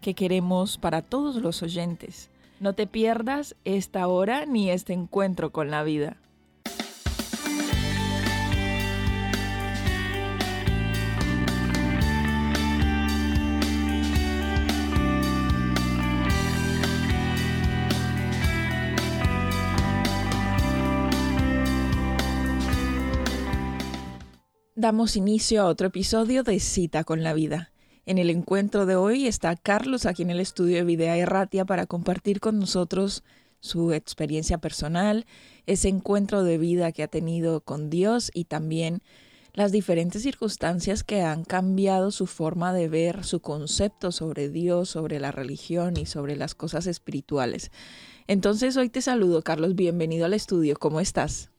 que queremos para todos los oyentes. No te pierdas esta hora ni este encuentro con la vida. Damos inicio a otro episodio de Cita con la Vida. En el encuentro de hoy está Carlos aquí en el estudio de Videa Erratia para compartir con nosotros su experiencia personal, ese encuentro de vida que ha tenido con Dios y también las diferentes circunstancias que han cambiado su forma de ver, su concepto sobre Dios, sobre la religión y sobre las cosas espirituales. Entonces hoy te saludo, Carlos, bienvenido al estudio, ¿cómo estás?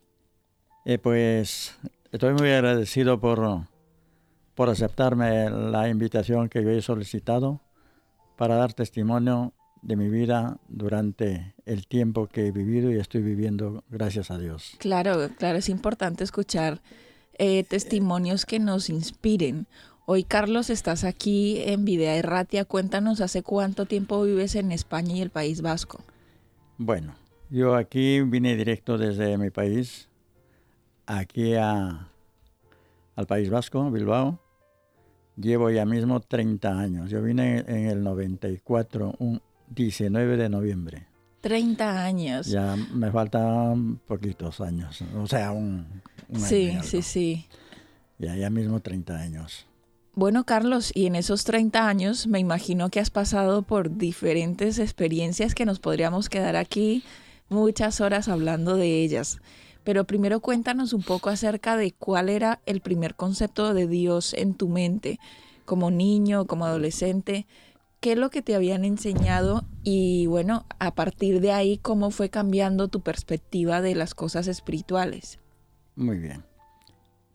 Eh, pues Estoy muy agradecido por, por aceptarme la invitación que yo he solicitado para dar testimonio de mi vida durante el tiempo que he vivido y estoy viviendo, gracias a Dios. Claro, claro, es importante escuchar eh, testimonios que nos inspiren. Hoy, Carlos, estás aquí en Videa Erratia. Cuéntanos, ¿hace cuánto tiempo vives en España y el País Vasco? Bueno, yo aquí vine directo desde mi país, aquí a, al País Vasco, Bilbao. Llevo ya mismo 30 años. Yo vine en el 94, un 19 de noviembre. 30 años. Ya me faltan poquitos años, o sea, un, Sí, sí, sí. Ya, ya mismo 30 años. Bueno, Carlos, y en esos 30 años me imagino que has pasado por diferentes experiencias que nos podríamos quedar aquí muchas horas hablando de ellas. Pero primero cuéntanos un poco acerca de cuál era el primer concepto de Dios en tu mente, como niño, como adolescente, qué es lo que te habían enseñado y bueno, a partir de ahí, cómo fue cambiando tu perspectiva de las cosas espirituales. Muy bien.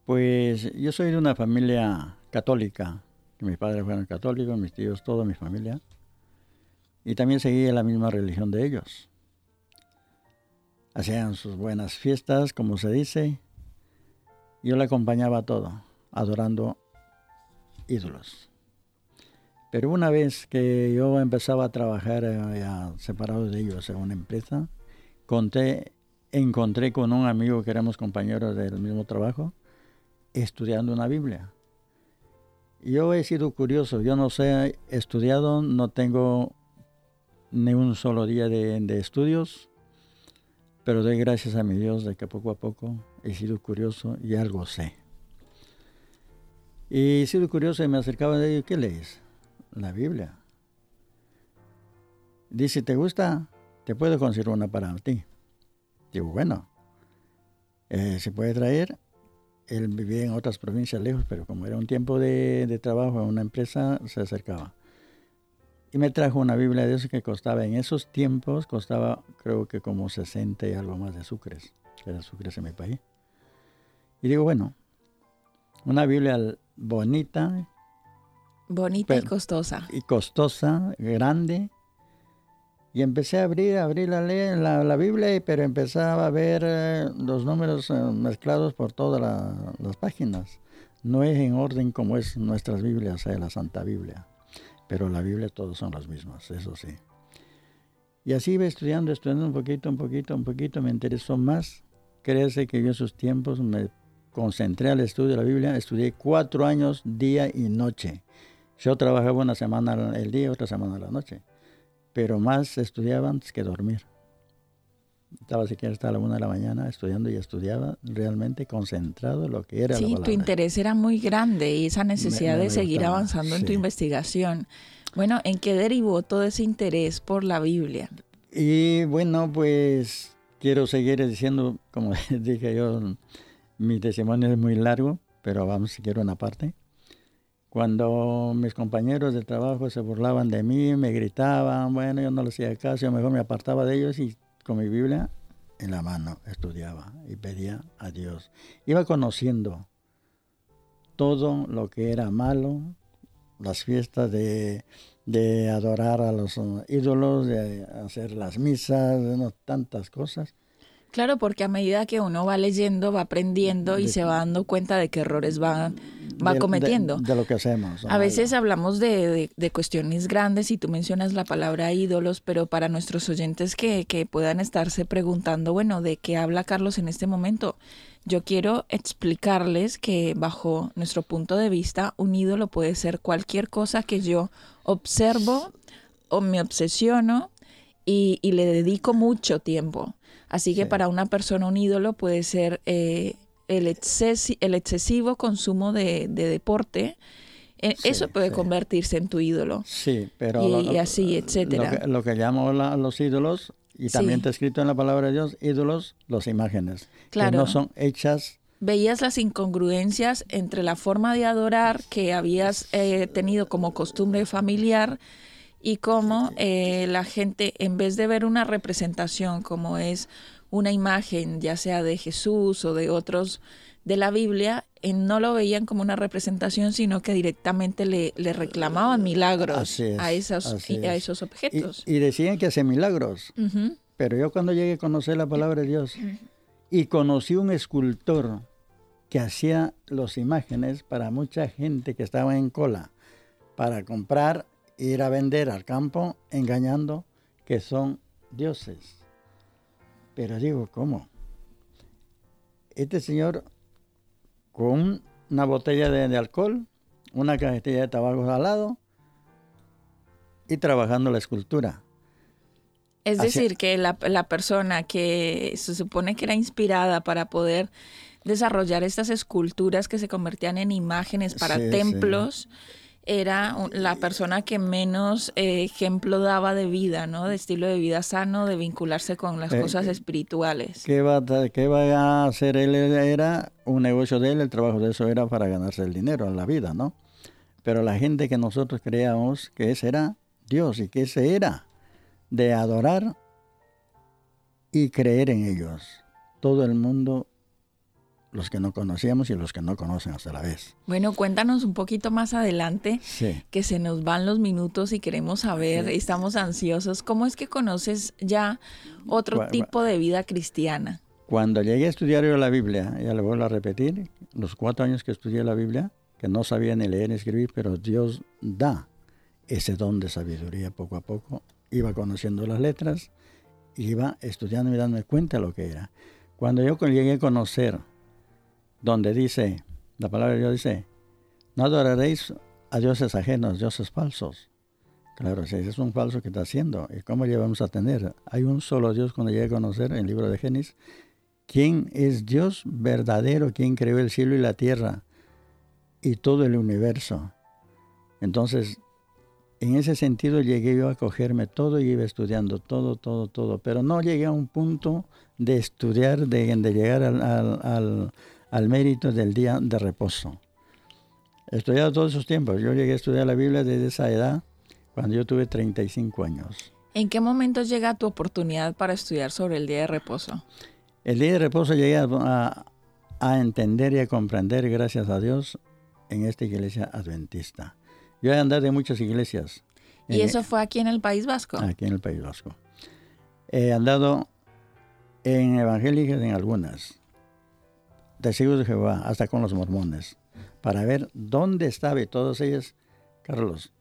Pues yo soy de una familia católica, mis padres fueron católicos, mis tíos, toda mi familia, y también seguía la misma religión de ellos hacían sus buenas fiestas, como se dice. Yo le acompañaba a todo, adorando ídolos. Pero una vez que yo empezaba a trabajar eh, separado de ellos en una empresa, conté, encontré con un amigo que éramos compañeros del mismo trabajo, estudiando una Biblia. Yo he sido curioso, yo no sé, estudiado, no tengo ni un solo día de estudios, pero doy gracias a mi Dios de que poco a poco he sido curioso y algo sé. Y he sido curioso y me acercaba de ellos, ¿qué lees? La Biblia. Dice, ¿te gusta? Te puedo conseguir una para ti. Digo, bueno, eh, se puede traer. Él vivía en otras provincias lejos, pero como era un tiempo de, de trabajo en una empresa, se acercaba. Y me trajo una Biblia de eso que costaba, en esos tiempos, costaba creo que como 60 y algo más de sucres, que era sucres en mi país. Y digo, bueno, una Biblia bonita. Bonita y costosa. Y costosa, grande. Y empecé a abrir, a abrir la, la, la Biblia, pero empezaba a ver eh, los números eh, mezclados por todas las páginas. No es en orden como es nuestras Biblias, eh, la Santa Biblia pero la Biblia todos son las mismas, eso sí. Y así iba estudiando, estudiando un poquito, un poquito, un poquito, me interesó más. Créese que yo en esos tiempos me concentré al estudio de la Biblia, estudié cuatro años día y noche. Yo trabajaba una semana el día, otra semana la noche, pero más estudiaba antes que dormir. Estaba siquiera hasta la una de la mañana estudiando y estudiaba realmente concentrado lo que era. Sí, tu interés era muy grande y esa necesidad de seguir avanzando en tu investigación. Bueno, ¿en qué derivó todo ese interés por la Biblia? Y bueno, pues quiero seguir diciendo, como dije yo, mi testimonio es muy largo, pero vamos, quiero una parte. Cuando mis compañeros de trabajo se burlaban de mí, me gritaban, bueno, yo no les hacía caso, yo mejor me apartaba de ellos y con mi Biblia en la mano estudiaba y pedía a Dios. Iba conociendo todo lo que era malo, las fiestas de, de adorar a los ídolos, de hacer las misas, tantas cosas. Claro, porque a medida que uno va leyendo, va aprendiendo y se va dando cuenta de qué errores va, va cometiendo. De, lo que hacemos. A veces hablamos de, de, cuestiones grandes y tú mencionas la palabra ídolos, pero para nuestros oyentes que, que puedan estarse preguntando, bueno, ¿de qué habla Carlos en este momento? Yo quiero explicarles que bajo nuestro punto de vista, un ídolo puede ser cualquier cosa que yo observo o me obsesiono y, y le dedico mucho tiempo. Así que para una persona un ídolo puede ser eh, el, el, excesivo consumo de, deporte. E, eso puede convertirse en tu ídolo. Sí, pero... Y, así, etcétera. Lo que, llamo los ídolos, y también está escrito en la palabra de Dios, ídolos, las imágenes. Claro. Que no son hechas veías las incongruencias entre la forma de adorar que habías eh, tenido como costumbre familiar y cómo eh, la gente, en vez de ver una representación como es una imagen, ya sea de Jesús o de otros de la Biblia, eh, no lo veían como una representación, sino que directamente le, le reclamaban milagros a, esos, a esos objetos. Y, decían que hacen milagros. Pero yo cuando llegué a conocer la palabra de Dios y conocí un escultor que hacía las imágenes para mucha gente que estaba en cola para comprar ir a vender al campo engañando que son dioses. Pero digo, ¿cómo? Este señor con una botella de, alcohol, una cajetilla de tabaco al lado y trabajando la escultura. Es decir, que la, la, persona que se supone que era inspirada para poder desarrollar estas esculturas que se convertían en imágenes para templos, era la persona que menos eh, ejemplo daba de vida, ¿no? De estilo de vida sano, de vincularse con las eh, cosas espirituales. ¿qué va, ¿Qué va a hacer él? Era un negocio de él, el trabajo de eso era para ganarse el dinero en la vida, ¿no? Pero la gente que nosotros creíamos que ese era Dios y que ese era de adorar y creer en ellos. Todo el mundo los que no conocíamos y los que no conocen hasta la vez. Bueno, cuéntanos un poquito más adelante, que se nos van los minutos y queremos saber, estamos ansiosos, ¿cómo es que conoces ya otro tipo de vida cristiana? Cuando llegué a estudiar yo la Biblia, ya le vuelvo a repetir, los cuatro años que estudié la Biblia, que no sabía ni leer ni escribir, pero Dios da ese don de sabiduría poco a poco, iba conociendo las letras, iba estudiando y dándome cuenta de lo que era. Cuando yo llegué a conocer donde dice, la palabra de Dios dice, no adoraréis a dioses ajenos, dioses falsos. Claro, si es un falso que está haciendo, ¿y cómo llevamos a tener? Hay un solo Dios cuando llegue a conocer en el libro de Génesis, quién es Dios verdadero, quién creó el cielo y la tierra y todo el universo. Entonces, en ese sentido llegué yo a cogerme todo y iba estudiando todo, todo, todo, pero no llegué a un punto de estudiar, de, llegar al al mérito del día de reposo. He estudiado todos esos tiempos. Yo llegué a estudiar la Biblia desde esa edad, cuando yo tuve 35 años. ¿En qué momento llega tu oportunidad para estudiar sobre el día de reposo? El día de reposo llegué a, entender y a comprender, gracias a Dios, en esta iglesia adventista. Yo he andado de muchas iglesias. ¿Y eso fue aquí en el País Vasco? Aquí en el País Vasco. He andado en evangélicas en algunas, testigos de Jehová, hasta con los mormones, para ver dónde estaba y todos ellos, Carlos,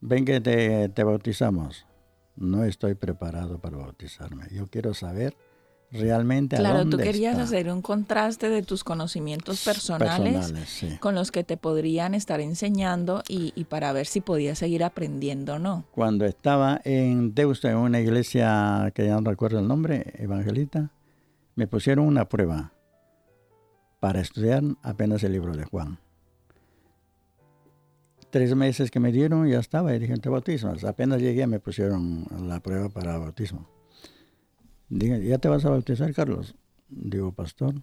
ven que te, te bautizamos. No estoy preparado para bautizarme. Yo quiero saber realmente claro, a dónde tú querías hacer un contraste de tus conocimientos personales, con los que te podrían estar enseñando y, y, para ver si podías seguir aprendiendo o no. Cuando estaba en Deusto, en una iglesia que ya no recuerdo el nombre, evangelita, me pusieron una prueba para estudiar apenas el libro de Juan. Tres meses que me dieron ya estaba y dije, te bautismo. Apenas llegué me pusieron la prueba para bautismo. Dije, ¿ya te vas a bautizar, Carlos? Digo, pastor,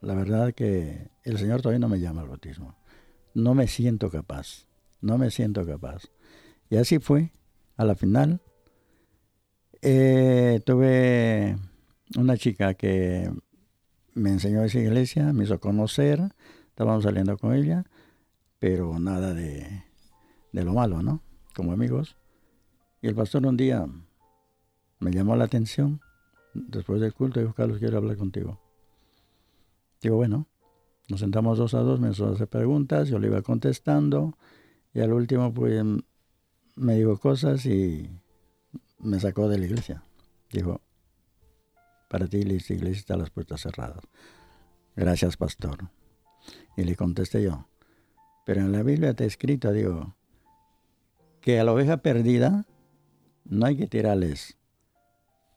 la verdad que el Señor todavía no me llama al bautismo. no me siento capaz, no me siento capaz. Y así fue, a la final. Eh, tuve una chica que me enseñó esa iglesia, me hizo conocer, estábamos saliendo con ella, pero nada de, de lo malo, ¿no? Como amigos. Y el pastor un día me llamó la atención, después del culto, dijo, Carlos, quiero hablar contigo. Digo, bueno, nos sentamos dos a dos, me hizo hacer preguntas, yo le iba contestando, y al último, pues, me dijo cosas y me sacó de la iglesia. Dijo, para ti la iglesia está las puertas cerradas. Gracias, pastor. Y le contesté yo, pero en la Biblia está escrito, digo, que a la oveja perdida no hay que tirarles.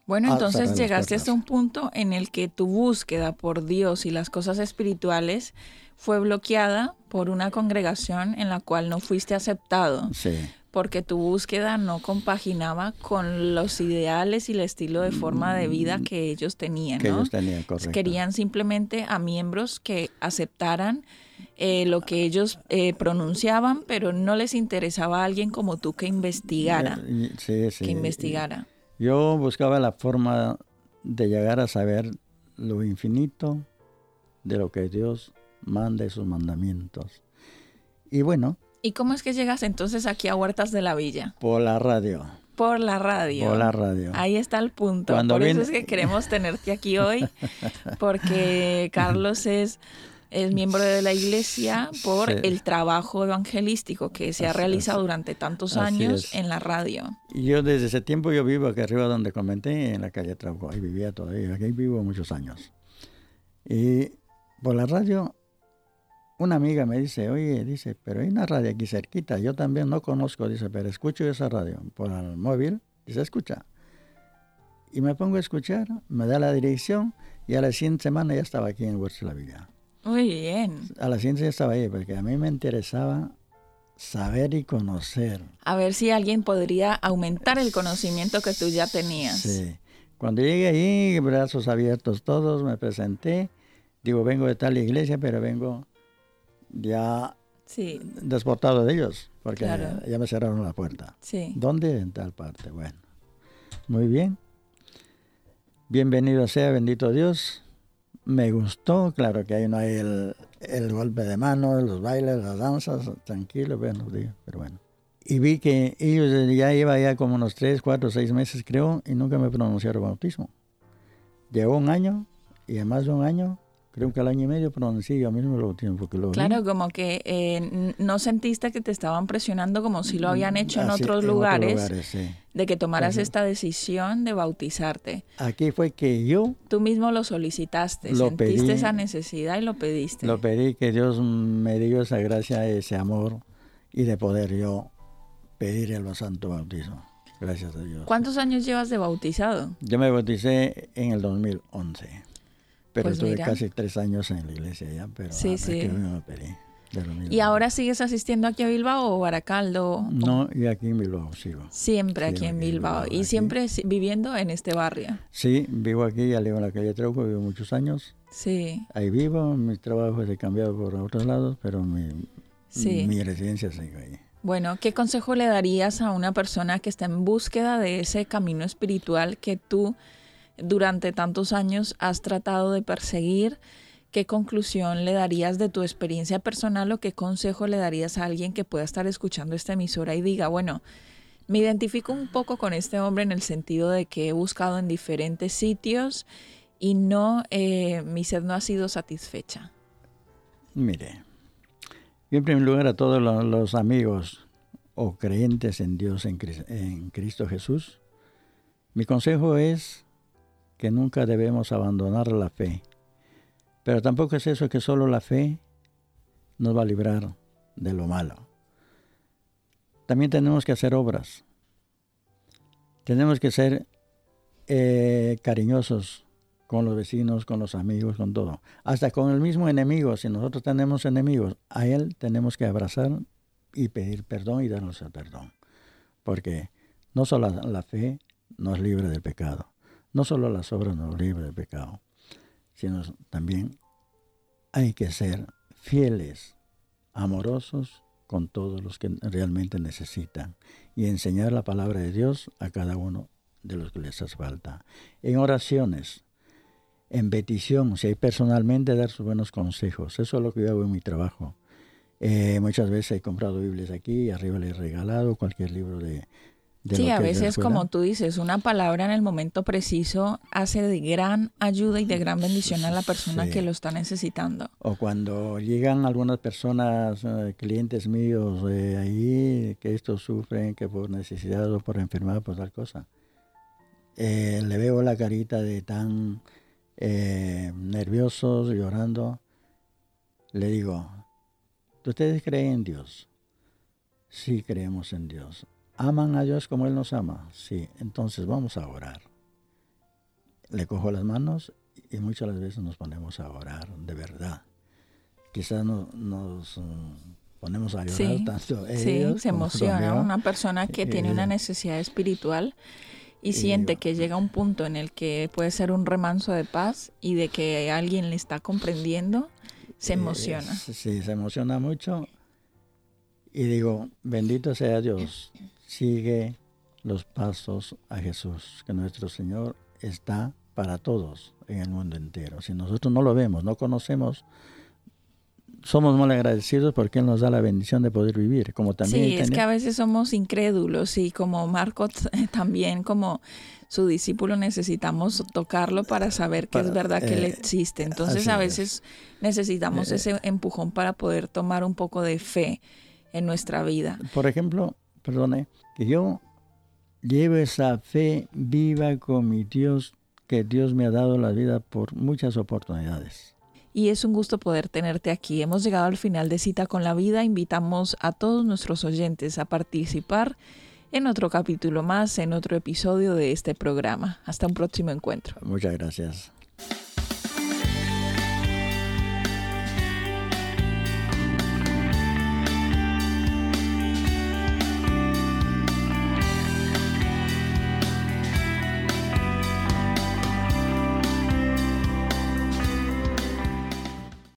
Bueno, entonces llegaste hasta un punto en el que tu búsqueda por Dios y las cosas espirituales fue bloqueada por una congregación en la cual no fuiste aceptado, Sí, porque tu búsqueda no compaginaba con los ideales y el estilo de forma de vida que ellos tenían, que ¿no? ellos tenían, correcto. Querían simplemente a miembros que aceptaran eh, lo que ellos eh, pronunciaban, pero no les interesaba a alguien como tú que investigara, Y- Sí, sí. que investigara. Yo buscaba la forma de llegar a saber lo infinito de lo que Dios manda y sus mandamientos. Y bueno, ¿Y cómo es que llegas entonces aquí a Huertas de la Villa? por la radio, Por la radio. por la radio. Ahí está el punto. Cuando Por eso vine- es que queremos tenerte aquí hoy, porque Carlos es, es miembro de la iglesia por Sí. el trabajo evangelístico que se ha Así realizado es. durante tantos Así años es. en la radio. Yo desde ese tiempo yo vivo aquí arriba donde comenté, en la calle Trauco, ahí vivía todavía, aquí vivo muchos años. Y por la radio, una amiga me dice, oye, dice, pero hay una radio aquí cerquita, yo también no conozco, dice, pero escucho esa radio por el móvil, dice, escucha. Y me pongo a escuchar, me da la dirección y a la siguiente semana ya estaba aquí en Huerta de la Villa. Muy bien. A la siguiente ya estaba ahí, porque a mí me interesaba saber y conocer. A ver si alguien podría aumentar el conocimiento que tú ya tenías. Sí. Cuando llegué allí, brazos abiertos todos, me presenté. Digo, vengo de tal iglesia, pero vengo ya Sí, desportado de ellos, porque Claro. ya me cerraron la puerta. sí. ¿Dónde? En tal parte. Bueno, muy bien. Bienvenido sea, bendito Dios. Me gustó, claro que ahí no hay el, el golpe de mano, los bailes, las danzas, tranquilo, bueno, pero bueno. Y vi que ellos ya iba ya como unos 3, 4, 6 meses creo, y nunca me pronunciaron bautismo. Llegó un año, y en más de un año, creo que al año y medio pronuncié yo mismo el bautismo, porque lo vi. Claro, como que eh, no sentiste que te estaban presionando como si lo habían hecho en Así, otros en lugares, lugares, sí. de que tomaras Ujú. esta decisión de bautizarte. Aquí fue que yo Tú mismo lo solicitaste, Lo sentiste pedí. esa necesidad y lo pediste. Lo pedí que Dios me dio esa gracia, ese amor y de poder yo pedir el santo bautismo. Gracias a Dios. ¿Cuántos años llevas de bautizado? Yo me bauticé en el 2011, pero Pues estuve casi tres años en la iglesia ya, pero Sí, ahora sí. que me mismo. ¿Y ahora sigues asistiendo aquí a Bilbao o Baracaldo? No, y aquí en Bilbao sigo. Siempre aquí en Bilbao. Bilbao, Y aquí. siempre si- viviendo en este barrio. Sí, vivo aquí, ya vivo en la calle Trauco, vivo muchos años. Sí, Ahí vivo, mis trabajos he cambiado por otros lados, pero mi, sí. mi residencia sigue ahí. Bueno, ¿qué consejo le darías a una persona que está en búsqueda de ese camino espiritual que tú durante tantos años has tratado de perseguir? ¿Qué conclusión le darías de tu experiencia personal o qué consejo le darías a alguien que pueda estar escuchando esta emisora y diga, bueno, me identifico un poco con este hombre en el sentido de que he buscado en diferentes sitios y no, eh, mi sed no ha sido satisfecha? Mire, yo en primer lugar a todos lo- los, amigos o creyentes en Dios, en Cristo Jesús, mi consejo es nunca debemos abandonar la fe. Pero tampoco es eso que solo la fe nos va a librar de lo malo. También tenemos que hacer obras. Tenemos que ser eh, cariñosos con los vecinos, con los amigos, con todo. Hasta con el mismo enemigo. Si nosotros tenemos enemigos, a él tenemos que abrazar y pedir perdón y darnos el perdón. Porque no solo la, la fe nos libra del pecado, no solo las obras nos libran del pecado, sino también hay que ser fieles amorosos con todos los que realmente necesitan y enseñar la palabra de Dios a cada uno de los que les hace falta. En oraciones, en petición, si hay personalmente, dar sus buenos consejos. Eso es lo que yo hago en mi trabajo. Eh, muchas veces he comprado Biblias aquí, arriba le he regalado cualquier libro de, sí, a veces como tú dices, una palabra en el momento preciso hace de gran ayuda y de gran bendición a la persona que lo está necesitando. O cuando llegan algunas personas, eh, clientes míos de ahí, que estos sufren, que por necesidad o por enfermedad, por tal cosa, eh, le veo la carita de tan eh, nerviosos, llorando, le digo, ¿ustedes creen en Dios? Sí creemos en Dios. ¿Aman a Dios como Él nos ama? Sí, entonces vamos a orar. Le cojo las manos y muchas veces nos ponemos a orar, de verdad. Quizás no, nos mm, ponemos a llorar tanto. sí, se emociona. Una persona que tiene una necesidad espiritual y siente que llega un punto en el que puede ser un remanso de paz y de que alguien le está comprendiendo, se emociona. sí, se emociona mucho. Y digo, bendito sea Dios sigue los pasos a Jesús, que nuestro Señor está para todos en el mundo entero. Si nosotros no lo vemos, no conocemos, somos muy agradecidos porque Él nos da la bendición de poder vivir. Como también sí, es que a veces somos incrédulos y como Marcos también como su discípulo necesitamos tocarlo para saber que es verdad que Él eh, existe. Entonces a veces necesitamos eh, ese empujón para poder tomar un poco de fe en nuestra vida. Por ejemplo, perdone, que yo llevo esa fe viva con mi Dios, que Dios me ha dado la vida por muchas oportunidades. Y es un gusto poder tenerte aquí. Hemos llegado al final de Cita con la Vida. Invitamos a todos nuestros oyentes a participar en otro capítulo más, en otro episodio de este programa. Hasta un próximo encuentro. Muchas gracias.